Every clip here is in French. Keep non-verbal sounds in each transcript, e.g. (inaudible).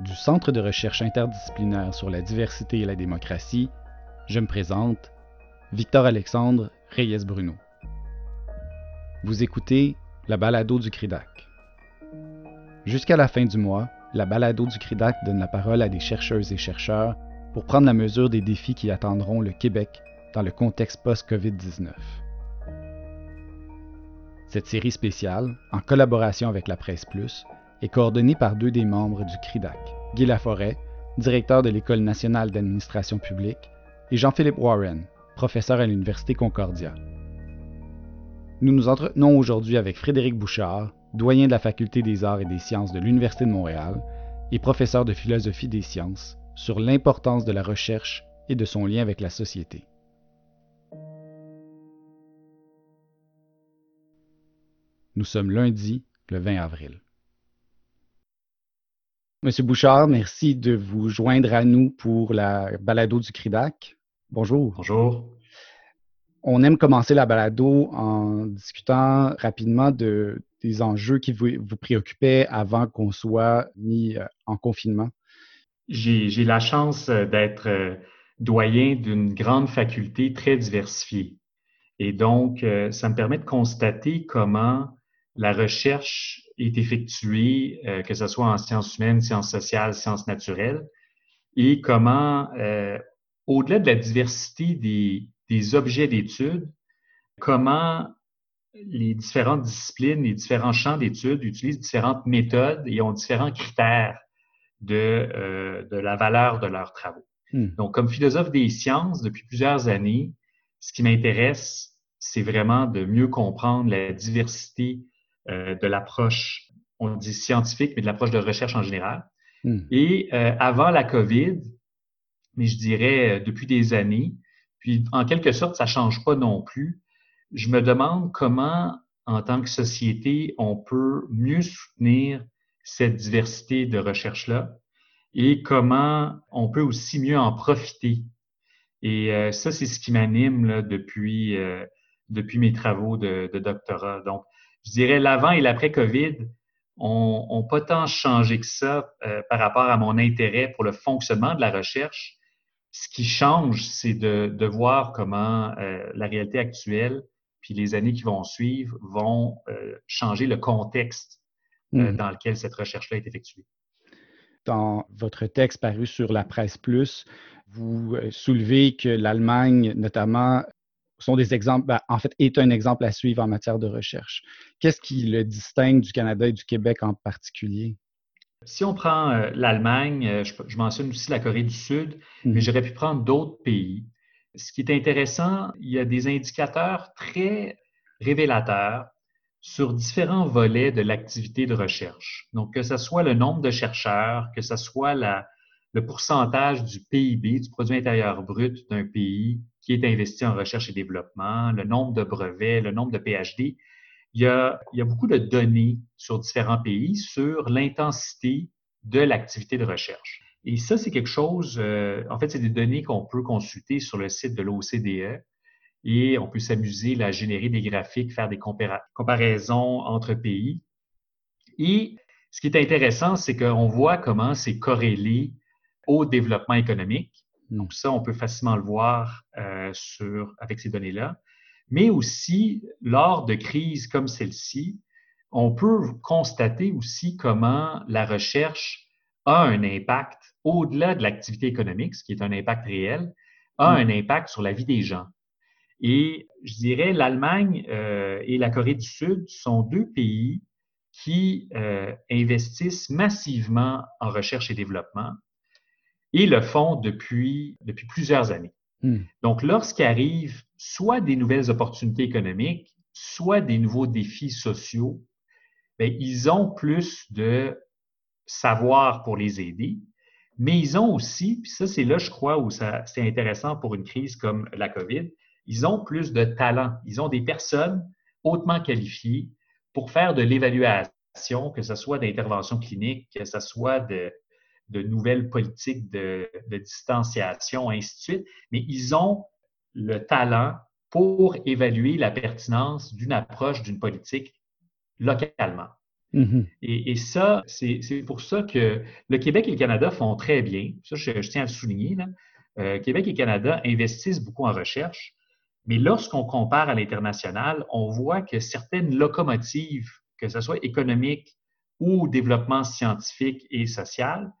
du Centre de recherche interdisciplinaire sur la diversité et la démocratie, je me présente, Victor Alexandre Reyes Bruno. Vous écoutez la balado du CRIDAC. Jusqu'à la fin du mois, la balado du CRIDAC donne la parole à des chercheuses et chercheurs pour prendre la mesure des défis qui attendront le Québec dans le contexte post-COVID-19. Cette série spéciale, en collaboration avec la Presse Plus, est coordonnée par deux des membres du CRIDAC, Guy Laforêt, directeur de l'École nationale d'administration publique, et Jean-Philippe Warren, professeur à l'Université Concordia. Nous nous entretenons aujourd'hui avec Frédéric Bouchard, doyen de la Faculté des arts et des sciences de l'Université de Montréal et professeur de philosophie des sciences, sur l'importance de la recherche et de son lien avec la société. Nous sommes lundi, le 20 avril. Monsieur Bouchard, merci de vous joindre à nous pour la balado du CRIDAC. Bonjour. Bonjour. On aime commencer la balado en discutant rapidement de, des enjeux qui vous, vous préoccupaient avant qu'on soit mis euh, en confinement. J'ai la chance euh, d'être euh, doyen d'une grande faculté très diversifiée. Et donc, ça me permet de constater comment la recherche est effectuée, euh, que ce soit en sciences humaines, sciences sociales, sciences naturelles, et comment, euh, au-delà de la diversité des, des objets d'étude, comment les différentes disciplines, les différents champs d'études utilisent différentes méthodes et ont différents critères de, euh, de la valeur de leurs travaux. Hmm. Donc, comme philosophe des sciences, depuis plusieurs années, ce qui m'intéresse, c'est vraiment de mieux comprendre la diversité de l'approche, on dit scientifique, mais de l'approche de recherche en général. Hmm. Et euh, avant la COVID, mais je dirais euh, depuis des années, puis en quelque sorte, ça change pas non plus. Je me demande comment, en tant que société, on peut mieux soutenir cette diversité de recherche-là et comment on peut aussi mieux en profiter. Et ça, c'est ce qui m'anime depuis, depuis mes travaux de, de doctorat. Donc, je dirais l'avant et l'après COVID ont, pas tant changé que ça euh, par rapport à mon intérêt pour le fonctionnement de la recherche. Ce qui change, c'est de, voir comment euh, la réalité actuelle puis les années qui vont suivre vont euh, changer le contexte mmh. dans lequel cette recherche-là est effectuée. Dans votre texte paru sur la presse plus, vous soulevez que l'Allemagne, notamment, sont des exemples, ben, en fait, est un exemple à suivre en matière de recherche. Qu'est-ce qui le distingue du Canada et du Québec en particulier? Si on prend euh, l'Allemagne, euh, je, mentionne aussi la Corée du Sud, mais mhm. j'aurais pu prendre d'autres pays. Ce qui est intéressant, il y a des indicateurs très révélateurs sur différents volets de l'activité de recherche. Donc, que ce soit le nombre de chercheurs, que ce soit la, le pourcentage du PIB, du produit intérieur brut d'un pays qui est investi en recherche et développement, le nombre de brevets, le nombre de PhD. Il y a, beaucoup de données sur différents pays sur l'intensité de l'activité de recherche. Et ça, c'est quelque chose, euh, en fait, c'est des données qu'on peut consulter sur le site de l'OCDE et on peut s'amuser à générer des graphiques, faire des comparaisons entre pays. Et ce qui est intéressant, c'est qu'on voit comment c'est corrélé au développement économique. Donc ça, on peut facilement le voir euh, sur, avec ces données-là. Mais aussi, lors de crises comme celle-ci, on peut constater aussi comment la recherche a un impact au-delà de l'activité économique, ce qui est un impact réel, a mm. un impact sur la vie des gens. Et je dirais, l'Allemagne euh, et la Corée du Sud sont deux pays qui euh, investissent massivement en recherche et développement et le font depuis, depuis plusieurs années. Hmm. Donc, lorsqu'arrivent soit des nouvelles opportunités économiques, soit des nouveaux défis sociaux, bien, ils ont plus de savoir pour les aider, mais ils ont aussi, puis ça c'est là je crois où c'est intéressant pour une crise comme la COVID, ils ont plus de talent. Ils ont des personnes hautement qualifiées pour faire de l'évaluation, que ce soit d'intervention clinique, que ce soit de, de nouvelles politiques de, distanciation, ainsi de suite, mais ils ont le talent pour évaluer la pertinence d'une approche d'une politique localement. Mm-hmm. et, ça, c'est pour ça que le Québec et le Canada font très bien. Ça, je, tiens à le souligner. Là. Euh, Québec et Canada investissent beaucoup en recherche, mais lorsqu'on compare à l'international, on voit que certaines locomotives, que ce soit économique ou développement scientifique et social,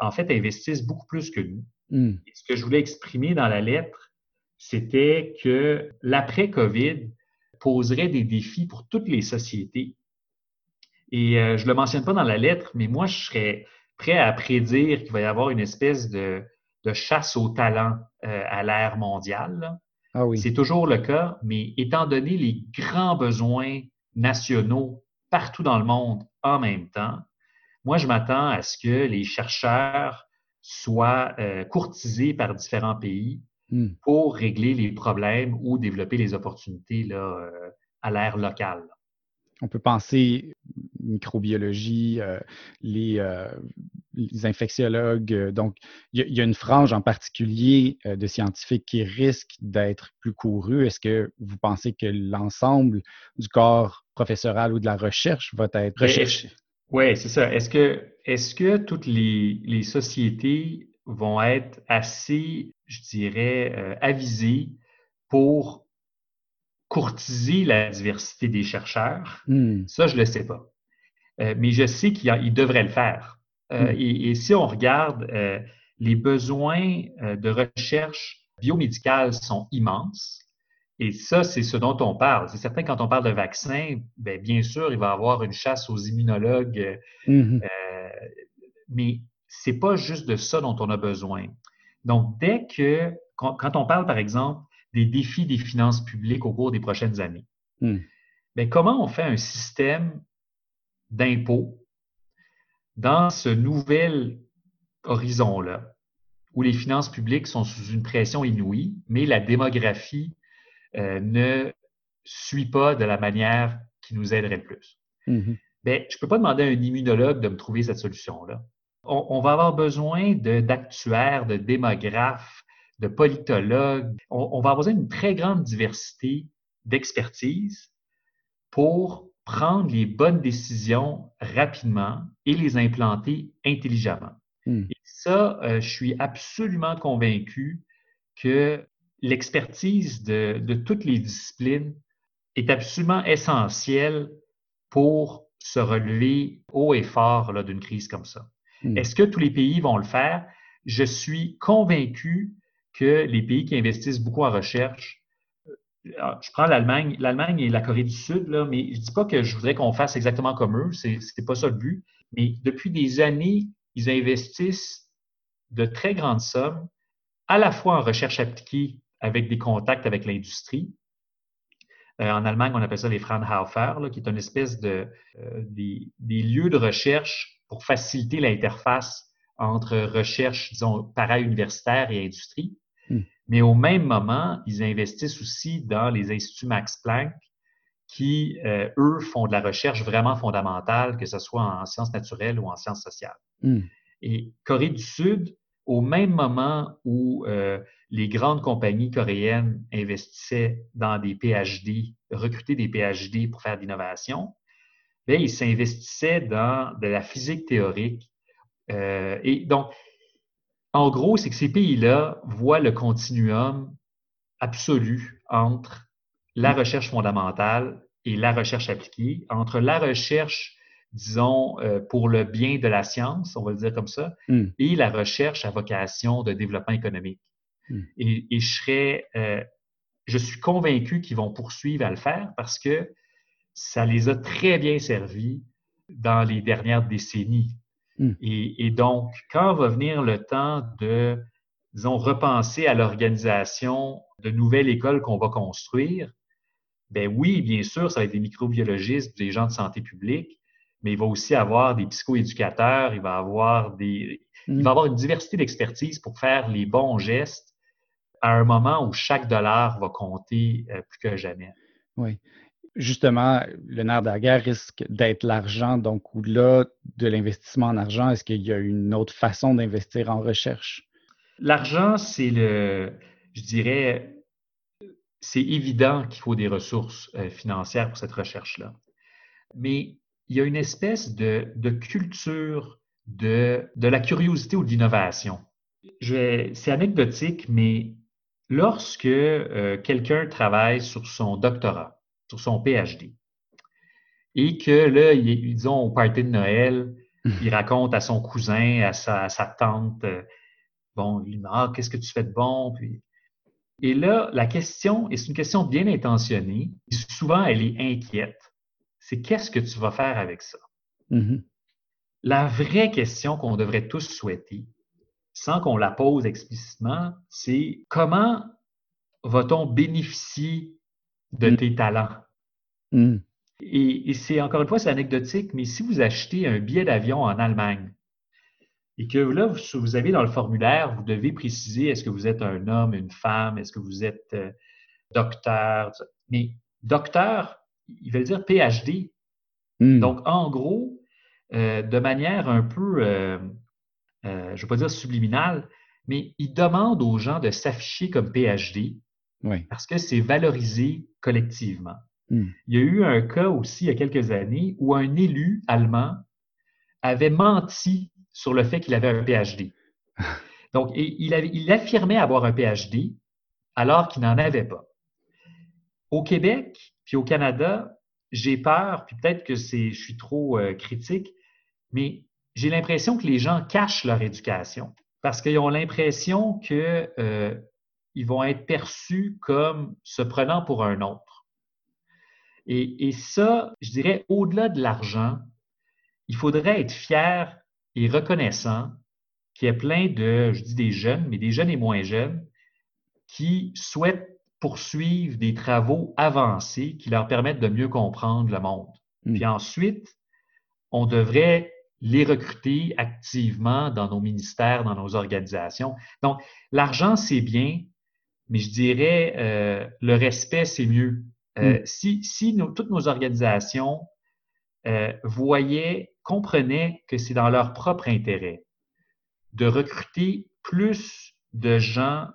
en fait, investissent beaucoup plus que nous. Mm. ce que je voulais exprimer dans la lettre, c'était que l'après-COVID poserait des défis pour toutes les sociétés. Et euh, je ne le mentionne pas dans la lettre, mais moi, je serais prêt à prédire qu'il va y avoir une espèce de, chasse au talent euh, à l'ère mondiale. Ah oui. C'est toujours le cas, mais étant donné les grands besoins nationaux partout dans le monde en même temps, moi, je m'attends à ce que les chercheurs soient euh, courtisés par différents pays hmm. pour régler les problèmes ou développer les opportunités là, euh, à l'ère locale. On peut penser microbiologie, euh, les, infectiologues. Donc, il y, a une frange en particulier de scientifiques qui risque d'être plus courue. Est-ce que vous pensez que l'ensemble du corps professoral ou de la recherche va être recherché? Oui, c'est ça. Est-ce que, est-ce que toutes les, sociétés vont être assez, je dirais, euh, avisées pour courtiser la diversité des chercheurs? Hmm. Ça, je ne le sais pas. Euh, mais je sais qu'ils devraient le faire. Euh, hmm. et, si on regarde, les besoins de recherche biomédicale sont immenses. Et ça, c'est ce dont on parle. C'est certain, quand on parle de vaccin, bien, bien sûr, il va y avoir une chasse aux immunologues, euh, euh, mais c'est pas juste de ça dont on a besoin. Donc, dès que, quand, on parle, par exemple, des défis des finances publiques au cours des prochaines années, mm. bien, comment on fait un système d'impôts dans ce nouvel horizon-là, où les finances publiques sont sous une pression inouïe, mais la démographie euh, ne suit pas de la manière qui nous aiderait le plus. Ben, je ne peux pas demander à un immunologue de me trouver cette solution-là. On, va avoir besoin d'actuaires, de, démographes, de politologues. On, va avoir besoin d'une très grande diversité d'expertise pour prendre les bonnes décisions rapidement et les implanter intelligemment. Mm. Et ça, euh, je suis absolument convaincu que l'expertise de, toutes les disciplines est absolument essentielle pour se relever haut et fort d'une crise comme ça. Hmm. Est-ce que tous les pays vont le faire? Je suis convaincu que les pays qui investissent beaucoup en recherche, euh, je prends l'Allemagne, l'Allemagne et la Corée du Sud, là, mais je ne dis pas que je voudrais qu'on fasse exactement comme eux, ce n'est pas ça le but, mais depuis des années, ils investissent de très grandes sommes, à la fois en recherche appliquée avec des contacts avec l'industrie. Euh, en Allemagne, on appelle ça les Fraunhofer, qui est une espèce de euh, des, lieux de recherche pour faciliter l'interface entre recherche, disons, para-universitaire et industrie. Hmm. Mais au même moment, ils investissent aussi dans les instituts Max Planck qui, euh, eux, font de la recherche vraiment fondamentale, que ce soit en sciences naturelles ou en sciences sociales. Hmm. Et Corée du Sud, au même moment où euh, les grandes compagnies coréennes investissaient dans des PhD, recrutaient des PhD pour faire de l'innovation, ben, ils s'investissaient dans de la physique théorique. Euh, et donc, en gros, c'est que ces pays-là voient le continuum absolu entre la recherche fondamentale et la recherche appliquée, entre la recherche disons, euh, pour le bien de la science, on va le dire comme ça, hmm. et la recherche à vocation de développement économique. Hmm. Et, je serais, euh, je suis convaincu qu'ils vont poursuivre à le faire parce que ça les a très bien servis dans les dernières décennies. Hmm. Et, donc, quand va venir le temps de, disons, repenser à l'organisation de nouvelles écoles qu'on va construire, ben oui, bien sûr, ça va être des microbiologistes, des gens de santé publique, mais il va aussi avoir des psychoéducateurs, il va avoir des, il va mm. avoir une diversité d'expertise pour faire les bons gestes à un moment où chaque dollar va compter euh, plus que jamais. Oui. Justement, le nerf de la guerre risque d'être l'argent. Donc, au-delà de l'investissement en argent, est-ce qu'il y a une autre façon d'investir en recherche? L'argent, c'est le, je dirais, c'est évident qu'il faut des ressources euh, financières pour cette recherche-là. Mais il y a une espèce de, culture de, de, la curiosité ou de l'innovation. C'est anecdotique, mais lorsque euh, quelqu'un travaille sur son doctorat, sur son PhD, et que là, ils ont au party de Noël, (laughs) il raconte à son cousin, à sa, tante, euh, bon, il dit Ah, qu'est-ce que tu fais de bon? Puis, et là, la question, et c'est une question bien intentionnée, souvent elle est inquiète, c'est qu'est-ce que tu vas faire avec ça? Mm-hmm. La vraie question qu'on devrait tous souhaiter, sans qu'on la pose explicitement, c'est comment va-t-on bénéficier de mm. tes talents? Mm. Et, c'est encore une fois, c'est anecdotique, mais si vous achetez un billet d'avion en Allemagne et que là, vous, avez dans le formulaire, vous devez préciser est-ce que vous êtes un homme, une femme, est-ce que vous êtes euh, docteur, mais docteur, il veut dire PhD. Hmm. Donc, en gros, euh, de manière un peu, euh, je ne vais pas dire subliminale, mais il demande aux gens de s'afficher comme PhD parce que c'est valorisé collectivement. Hmm. Il y a eu un cas aussi il y a quelques années où un élu allemand avait menti sur le fait qu'il avait un PhD. (laughs) Donc, il, il affirmait avoir un PhD alors qu'il n'en avait pas. Au Québec, puis au Canada, j'ai peur, puis peut-être que je suis trop euh, critique, mais j'ai l'impression que les gens cachent leur éducation parce qu'ils ont l'impression qu'ils euh, vont être perçus comme se prenant pour un autre. Et, ça, je dirais, au-delà de l'argent, il faudrait être fier et reconnaissant qu'il y ait plein de, je dis des jeunes, mais des jeunes et moins jeunes, qui souhaitent poursuivre des travaux avancés qui leur permettent de mieux comprendre le monde. Hmm. Puis ensuite, on devrait les recruter activement dans nos ministères, dans nos organisations. Donc, l'argent, c'est bien, mais je dirais euh, le respect, c'est mieux. Euh, mm. Si, toutes nos organisations euh, voyaient, comprenaient que c'est dans leur propre intérêt de recruter plus de gens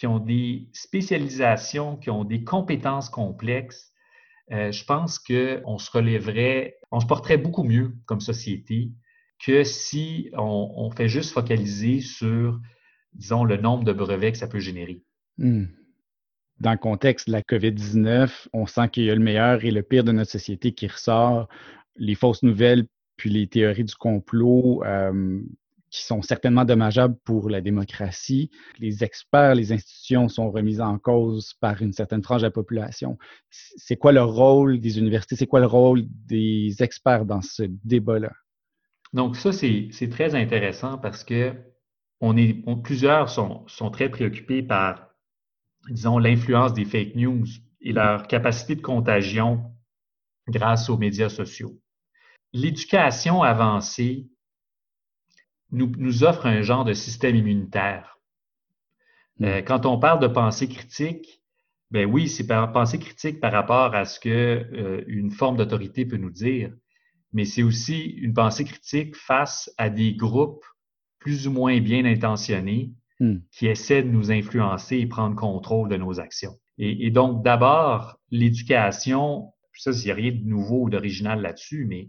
qui ont des spécialisations, qui ont des compétences complexes, euh, je pense qu'on se relèverait, on se porterait beaucoup mieux comme société que si on, fait juste focaliser sur, disons, le nombre de brevets que ça peut générer. Mm dans le contexte de la COVID-19, on sent qu'il y a le meilleur et le pire de notre société qui ressort. Les fausses nouvelles, puis les théories du complot, euh, qui sont certainement dommageables pour la démocratie. Les experts, les institutions sont remises en cause par une certaine tranche de la population. C'est quoi le rôle des universités? C'est quoi le rôle des experts dans ce débat-là? Donc, ça, c'est très intéressant parce que on est, plusieurs sont, sont très préoccupés par disons, l'influence des fake news et leur capacité de contagion grâce aux médias sociaux. L'éducation avancée nous, nous, offre un genre de système immunitaire. Hmm. Euh, quand on parle de pensée critique, ben oui, c'est pensée critique par rapport à ce que euh, une forme d'autorité peut nous dire, mais c'est aussi une pensée critique face à des groupes plus ou moins bien intentionnés Hmm. qui essaie de nous influencer et prendre contrôle de nos actions. Et, donc, d'abord, l'éducation, ça, il n'y a rien de nouveau ou d'original là-dessus, mais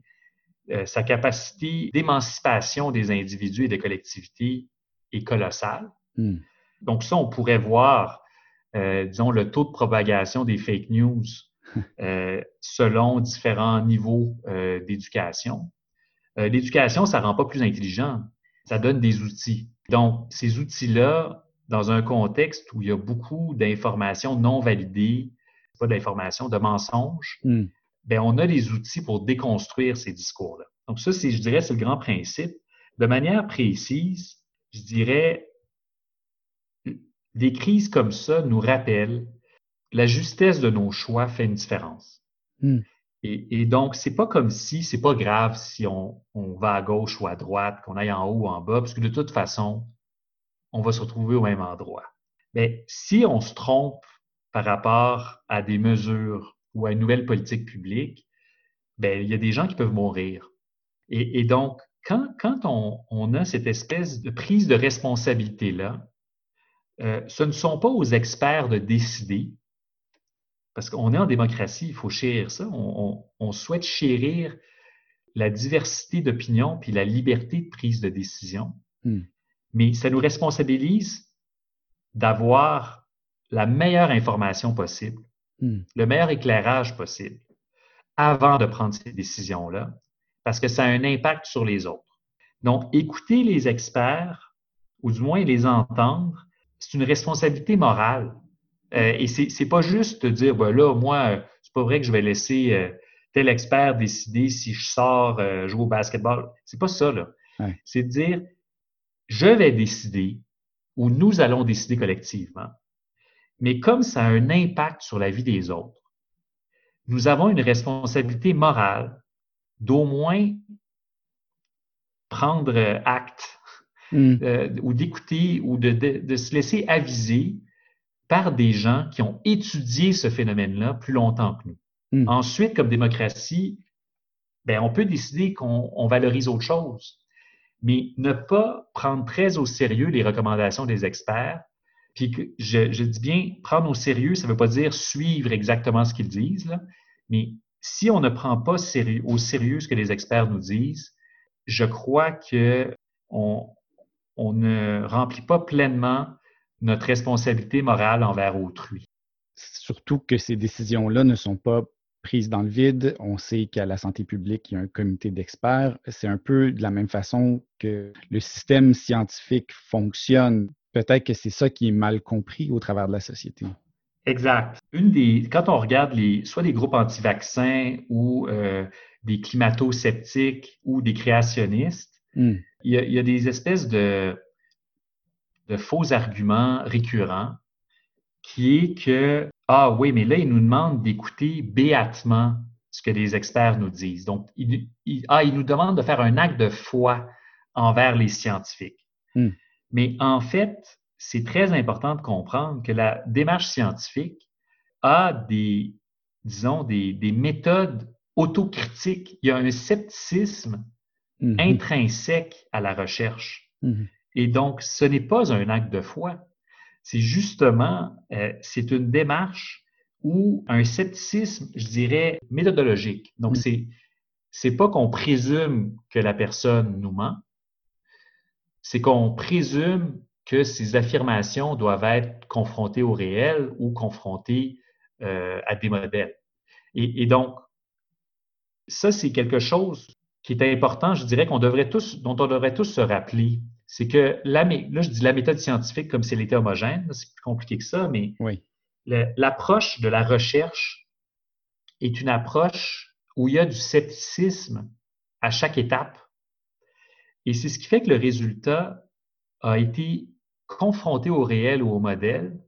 euh, sa capacité d'émancipation des individus et des collectivités est colossale. Hmm. Donc, ça, on pourrait voir, euh, disons, le taux de propagation des fake news (laughs) euh, selon différents niveaux d'éducation. L'éducation, ça ne rend pas plus intelligent, ça donne des outils. Donc, ces outils-là, dans un contexte où il y a beaucoup d'informations non validées, pas d'informations, de mensonges, hmm. Bien, on a les outils pour déconstruire ces discours-là. Donc, ça, c'est, je dirais, c'est le grand principe. De manière précise, je dirais, des crises comme ça nous rappellent la justesse de nos choix fait une différence. Hmm. Et, et, donc, c'est pas comme si, c'est pas grave si on, on, va à gauche ou à droite, qu'on aille en haut ou en bas, parce que de toute façon, on va se retrouver au même endroit. Mais si on se trompe par rapport à des mesures ou à une nouvelle politique publique, ben, il y a des gens qui peuvent mourir. Et, et donc, quand, quand on, on, a cette espèce de prise de responsabilité-là, euh, ce ne sont pas aux experts de décider, parce qu'on est en démocratie, il faut chérir ça. On, souhaite chérir la diversité d'opinion puis la liberté de prise de décision, hmm. mais ça nous responsabilise d'avoir la meilleure information possible, hmm. le meilleur éclairage possible avant de prendre ces décisions-là, parce que ça a un impact sur les autres. Donc, écouter les experts, ou du moins les entendre, c'est une responsabilité morale. Euh, et c'est, c'est pas juste de dire, ben là, moi, c'est pas vrai que je vais laisser euh, tel expert décider si je sors euh, jouer au basketball. C'est pas ça, là. C'est de dire, je vais décider ou nous allons décider collectivement. Mais comme ça a un impact sur la vie des autres, nous avons une responsabilité morale d'au moins prendre acte hmm. euh, ou d'écouter ou de, de, se laisser aviser par des gens qui ont étudié ce phénomène-là plus longtemps que nous. Hmm. Ensuite, comme démocratie, ben, on peut décider qu'on valorise autre chose, mais ne pas prendre très au sérieux les recommandations des experts. Puis je, dis bien prendre au sérieux, ça ne veut pas dire suivre exactement ce qu'ils disent, mais si on ne prend pas au sérieux ce que les experts nous disent, je crois que on, on ne remplit pas pleinement notre responsabilité morale envers autrui. Surtout que ces décisions-là ne sont pas prises dans le vide. On sait qu'à la santé publique, il y a un comité d'experts. C'est un peu de la même façon que le système scientifique fonctionne. Peut-être que c'est ça qui est mal compris au travers de la société. Exact. Une des, quand on regarde les, soit des groupes anti-vaccins ou euh, des climato-sceptiques ou des créationnistes, hmm. il, y a, des espèces de, de faux arguments récurrents qui est que, ah oui, mais là, ils nous demandent d'écouter béatement ce que les experts nous disent. Donc, ils, ah, ils nous demandent de faire un acte de foi envers les scientifiques. Hmm. Mais en fait, c'est très important de comprendre que la démarche scientifique a des, disons, des, méthodes autocritiques. Il y a un scepticisme mm-hmm. intrinsèque à la recherche. Mm-hmm. Et donc, ce n'est pas un acte de foi. C'est justement, euh, c'est une démarche ou un scepticisme, je dirais, méthodologique. Donc, mm. c'est, c'est pas qu'on présume que la personne nous ment, c'est qu'on présume que ces affirmations doivent être confrontées au réel ou confrontées euh, à des modèles. Et, donc, ça, c'est quelque chose qui est important, je dirais qu'on devrait tous, dont on devrait tous se rappeler. C'est que la, là, je dis la méthode scientifique comme si elle était homogène, c'est plus compliqué que ça, mais oui. l'approche de la recherche est une approche où il y a du scepticisme à chaque étape. Et c'est ce qui fait que le résultat a été confronté au réel ou au modèle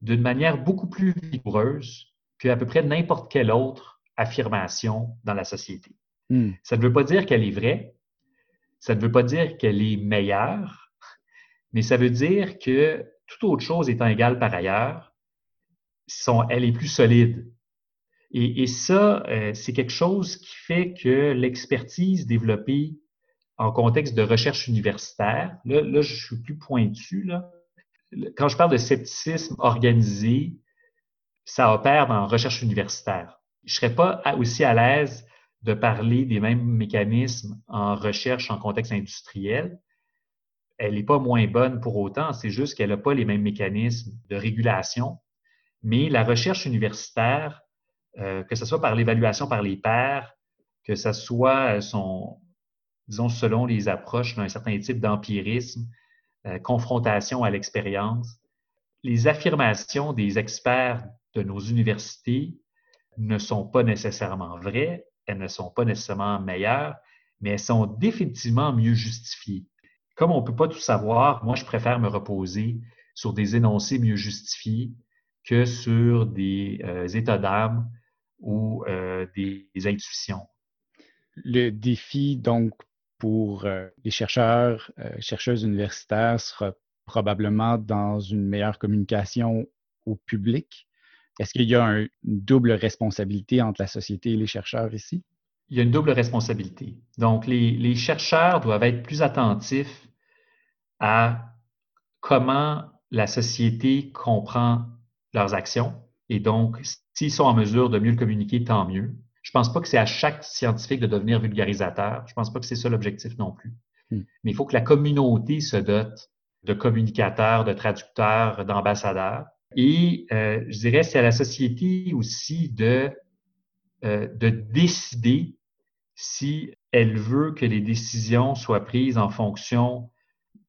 d'une manière beaucoup plus vigoureuse qu'à peu près n'importe quelle autre affirmation dans la société. Hmm. Ça ne veut pas dire qu'elle est vraie, ça ne veut pas dire qu'elle est meilleure, mais ça veut dire que toute autre chose étant égale par ailleurs, elle est plus solide. Et, ça, euh, c'est quelque chose qui fait que l'expertise développée en contexte de recherche universitaire, là, là je suis plus pointu, là. Quand je parle de scepticisme organisé, ça opère dans recherche universitaire. Je serais pas aussi à l'aise de parler des mêmes mécanismes en recherche en contexte industriel. Elle n'est pas moins bonne pour autant, c'est juste qu'elle n'a pas les mêmes mécanismes de régulation. Mais la recherche universitaire, euh, que ce soit par l'évaluation par les pairs, que ce soit son, disons, selon les approches d'un certain type d'empirisme, euh, confrontation à l'expérience. Les affirmations des experts de nos universités ne sont pas nécessairement vraies, elles ne sont pas nécessairement meilleures, mais elles sont définitivement mieux justifiées. Comme on ne peut pas tout savoir, moi, je préfère me reposer sur des énoncés mieux justifiés que sur des euh, états d'âme ou euh, des, des, intuitions. Le défi, donc, pour euh, les chercheurs, euh, chercheuses universitaires sera probablement dans une meilleure communication au public. Est-ce qu'il y a une double responsabilité entre la société et les chercheurs ici? Il y a une double responsabilité. Donc, les, les chercheurs doivent être plus attentifs à comment la société comprend leurs actions. Et donc, s'ils sont en mesure de mieux le communiquer, tant mieux. Je ne pense pas que c'est à chaque scientifique de devenir vulgarisateur. Je ne pense pas que c'est ça l'objectif non plus. Hmm. Mais il faut que la communauté se dote de communicateurs, de traducteurs, d'ambassadeurs. Et euh, je dirais, c'est à la société aussi de, euh, de décider si elle veut que les décisions soient prises en fonction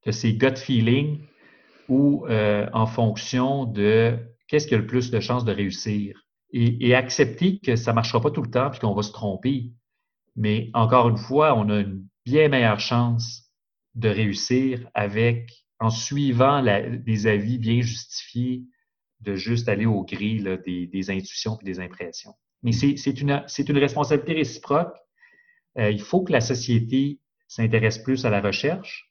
de ses gut feelings ou euh, en fonction de qu'est-ce qui a le plus de chances de réussir. Et, accepter que ça ne marchera pas tout le temps puis qu'on va se tromper. Mais encore une fois, on a une bien meilleure chance de réussir avec en suivant des avis bien justifiés de juste aller au gris des, intuitions et des impressions. Mais c'est une, une responsabilité réciproque. Euh, il faut que la société s'intéresse plus à la recherche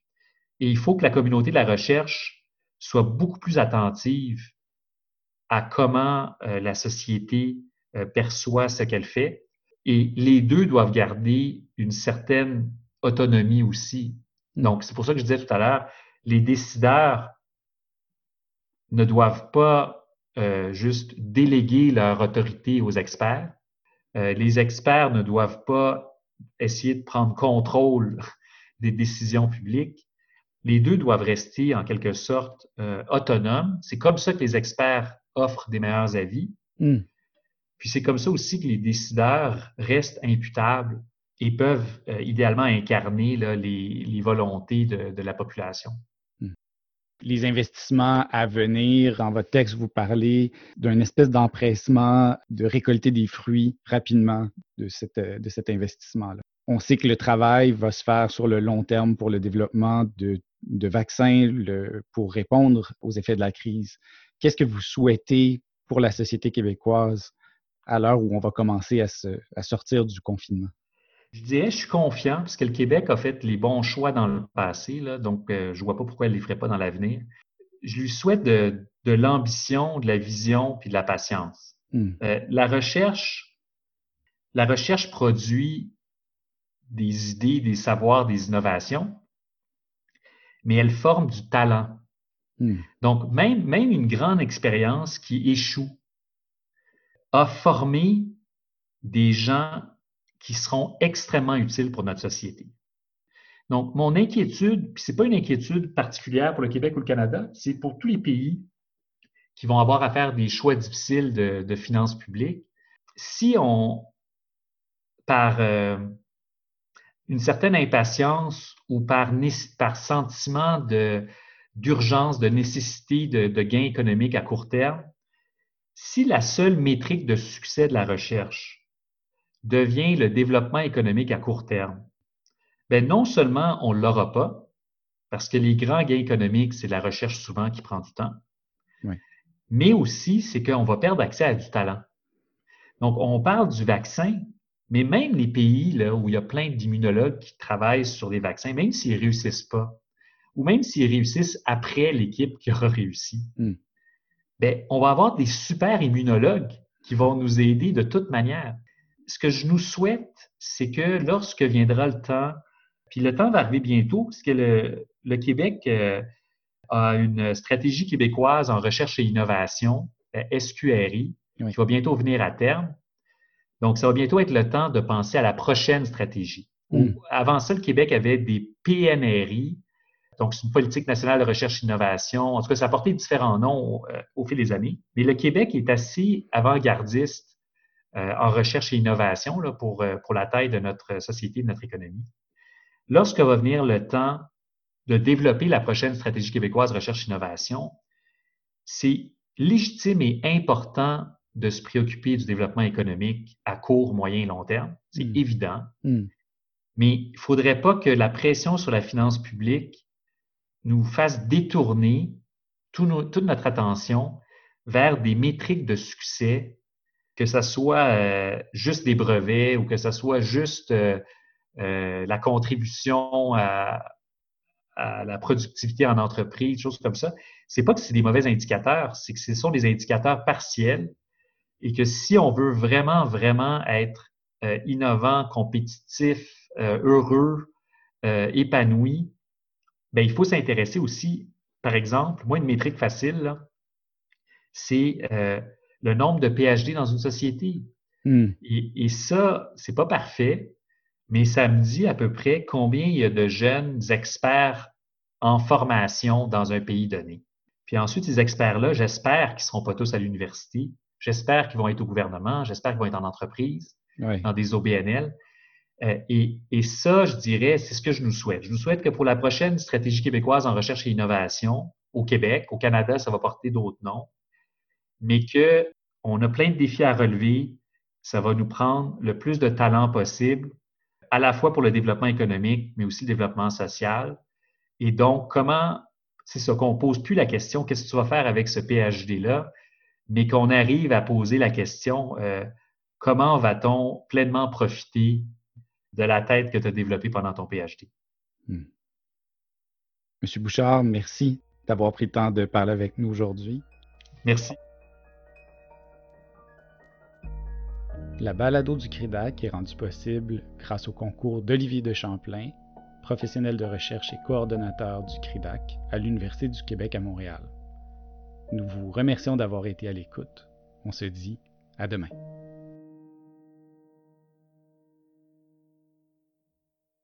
et il faut que la communauté de la recherche soit beaucoup plus attentive à comment euh, la société euh, perçoit ce qu'elle fait. Et les deux doivent garder une certaine autonomie aussi. Donc, c'est pour ça que je disais tout à l'heure, les décideurs ne doivent pas euh, juste déléguer leur autorité aux experts. les experts ne doivent pas essayer de prendre contrôle (laughs) des décisions publiques les deux doivent rester en quelque sorte autonomes. C'est comme ça que les experts offrent des meilleurs avis. Hmm. Puis c'est comme ça aussi que les décideurs restent imputables et peuvent euh, idéalement incarner les, volontés de, la population. Hmm. Les investissements à venir, en votre texte, vous parlez d'un espèce d'empressement de récolter des fruits rapidement de, de cet investissement-là. On sait que le travail va se faire sur le long terme pour le développement de de vaccins pour répondre aux effets de la crise. Qu'est-ce que vous souhaitez pour la société québécoise à l'heure où on va commencer à, sortir du confinement? Je dirais, je suis confiant parce que le Québec a fait les bons choix dans le passé, donc euh, je ne vois pas pourquoi elle ne les ferait pas dans l'avenir. Je lui souhaite de, l'ambition, de la vision puis de la patience. Hmm. Euh, la recherche, la recherche produit des idées, des savoirs, des innovations, mais elle forme du talent. Hmm. Donc, même, même une grande expérience qui échoue a formé des gens qui seront extrêmement utiles pour notre société. Donc, mon inquiétude, puis ce n'est pas une inquiétude particulière pour le Québec ou le Canada, c'est pour tous les pays qui vont avoir à faire des choix difficiles de, finances publiques. Si on, par, euh, une certaine impatience ou par, par sentiment d'urgence, de, nécessité de, de gains économiques à court terme, si la seule métrique de succès de la recherche devient le développement économique à court terme, ben non seulement on ne l'aura pas, parce que les grands gains économiques, c'est la recherche souvent qui prend du temps, mais aussi c'est qu'on va perdre accès à du talent. Donc, on parle du vaccin, mais même les pays là, où il y a plein d'immunologues qui travaillent sur des vaccins, même s'ils ne réussissent pas, ou même s'ils réussissent après l'équipe qui aura réussi, ben, on va avoir des super immunologues qui vont nous aider de toute manière. Ce que je nous souhaite, c'est que lorsque viendra le temps, puis le temps va arriver bientôt, parce que le, Québec euh, a une stratégie québécoise en recherche et innovation, SQRI, qui va bientôt venir à terme. Donc, ça va bientôt être le temps de penser à la prochaine stratégie. Hmm. Avant ça, le Québec avait des PNRI, donc c'est une politique nationale de recherche et innovation. En tout cas, ça a porté différents noms euh, au, fil des années. Mais le Québec est assez avant-gardiste euh, en recherche et innovation là, pour, euh, pour la taille de notre société, de notre économie. Lorsque va venir le temps de développer la prochaine stratégie québécoise recherche et innovation, c'est légitime et important de se préoccuper du développement économique à court, moyen et long terme. C'est hmm. évident. Hmm. Mais il ne faudrait pas que la pression sur la finance publique nous fasse détourner toute notre attention vers des métriques de succès, que ce soit euh, juste des brevets ou que ce soit juste euh, euh, la contribution à, à, la productivité en entreprise, choses comme ça. C'est pas que c'est des mauvais indicateurs, c'est que ce sont des indicateurs partiels et que si on veut vraiment, vraiment être euh, innovant, compétitif, euh, heureux, euh, épanoui, ben, il faut s'intéresser aussi, par exemple, moi, une métrique facile, c'est le nombre de PhD dans une société. Hmm. Et, et, ça, c'est pas parfait, mais ça me dit à peu près combien il y a de jeunes experts en formation dans un pays donné. Puis ensuite, ces experts-là, j'espère qu'ils ne seront pas tous à l'université. J'espère qu'ils vont être au gouvernement. J'espère qu'ils vont être en entreprise, dans des OBNL. Euh, et, ça, je dirais, c'est ce que je nous souhaite. Je nous souhaite que pour la prochaine stratégie québécoise en recherche et innovation au Québec, au Canada, ça va porter d'autres noms, mais que on a plein de défis à relever. Ça va nous prendre le plus de talent possible, à la fois pour le développement économique, mais aussi le développement social. Et donc, comment, c'est ça qu'on pose plus la question, qu'est-ce que tu vas faire avec ce PhD-là, mais qu'on arrive à poser la question, euh, comment va-t-on pleinement profiter de la tête que tu as développée pendant ton PhD? Hmm. Monsieur Bouchard, merci d'avoir pris le temps de parler avec nous aujourd'hui. Merci. La balado du CRIDAC est rendue possible grâce au concours d'Olivier de Champlain, professionnel de recherche et coordonnateur du CRIDAC à l'Université du Québec à Montréal. Nous vous remercions d'avoir été à l'écoute. On se dit à demain.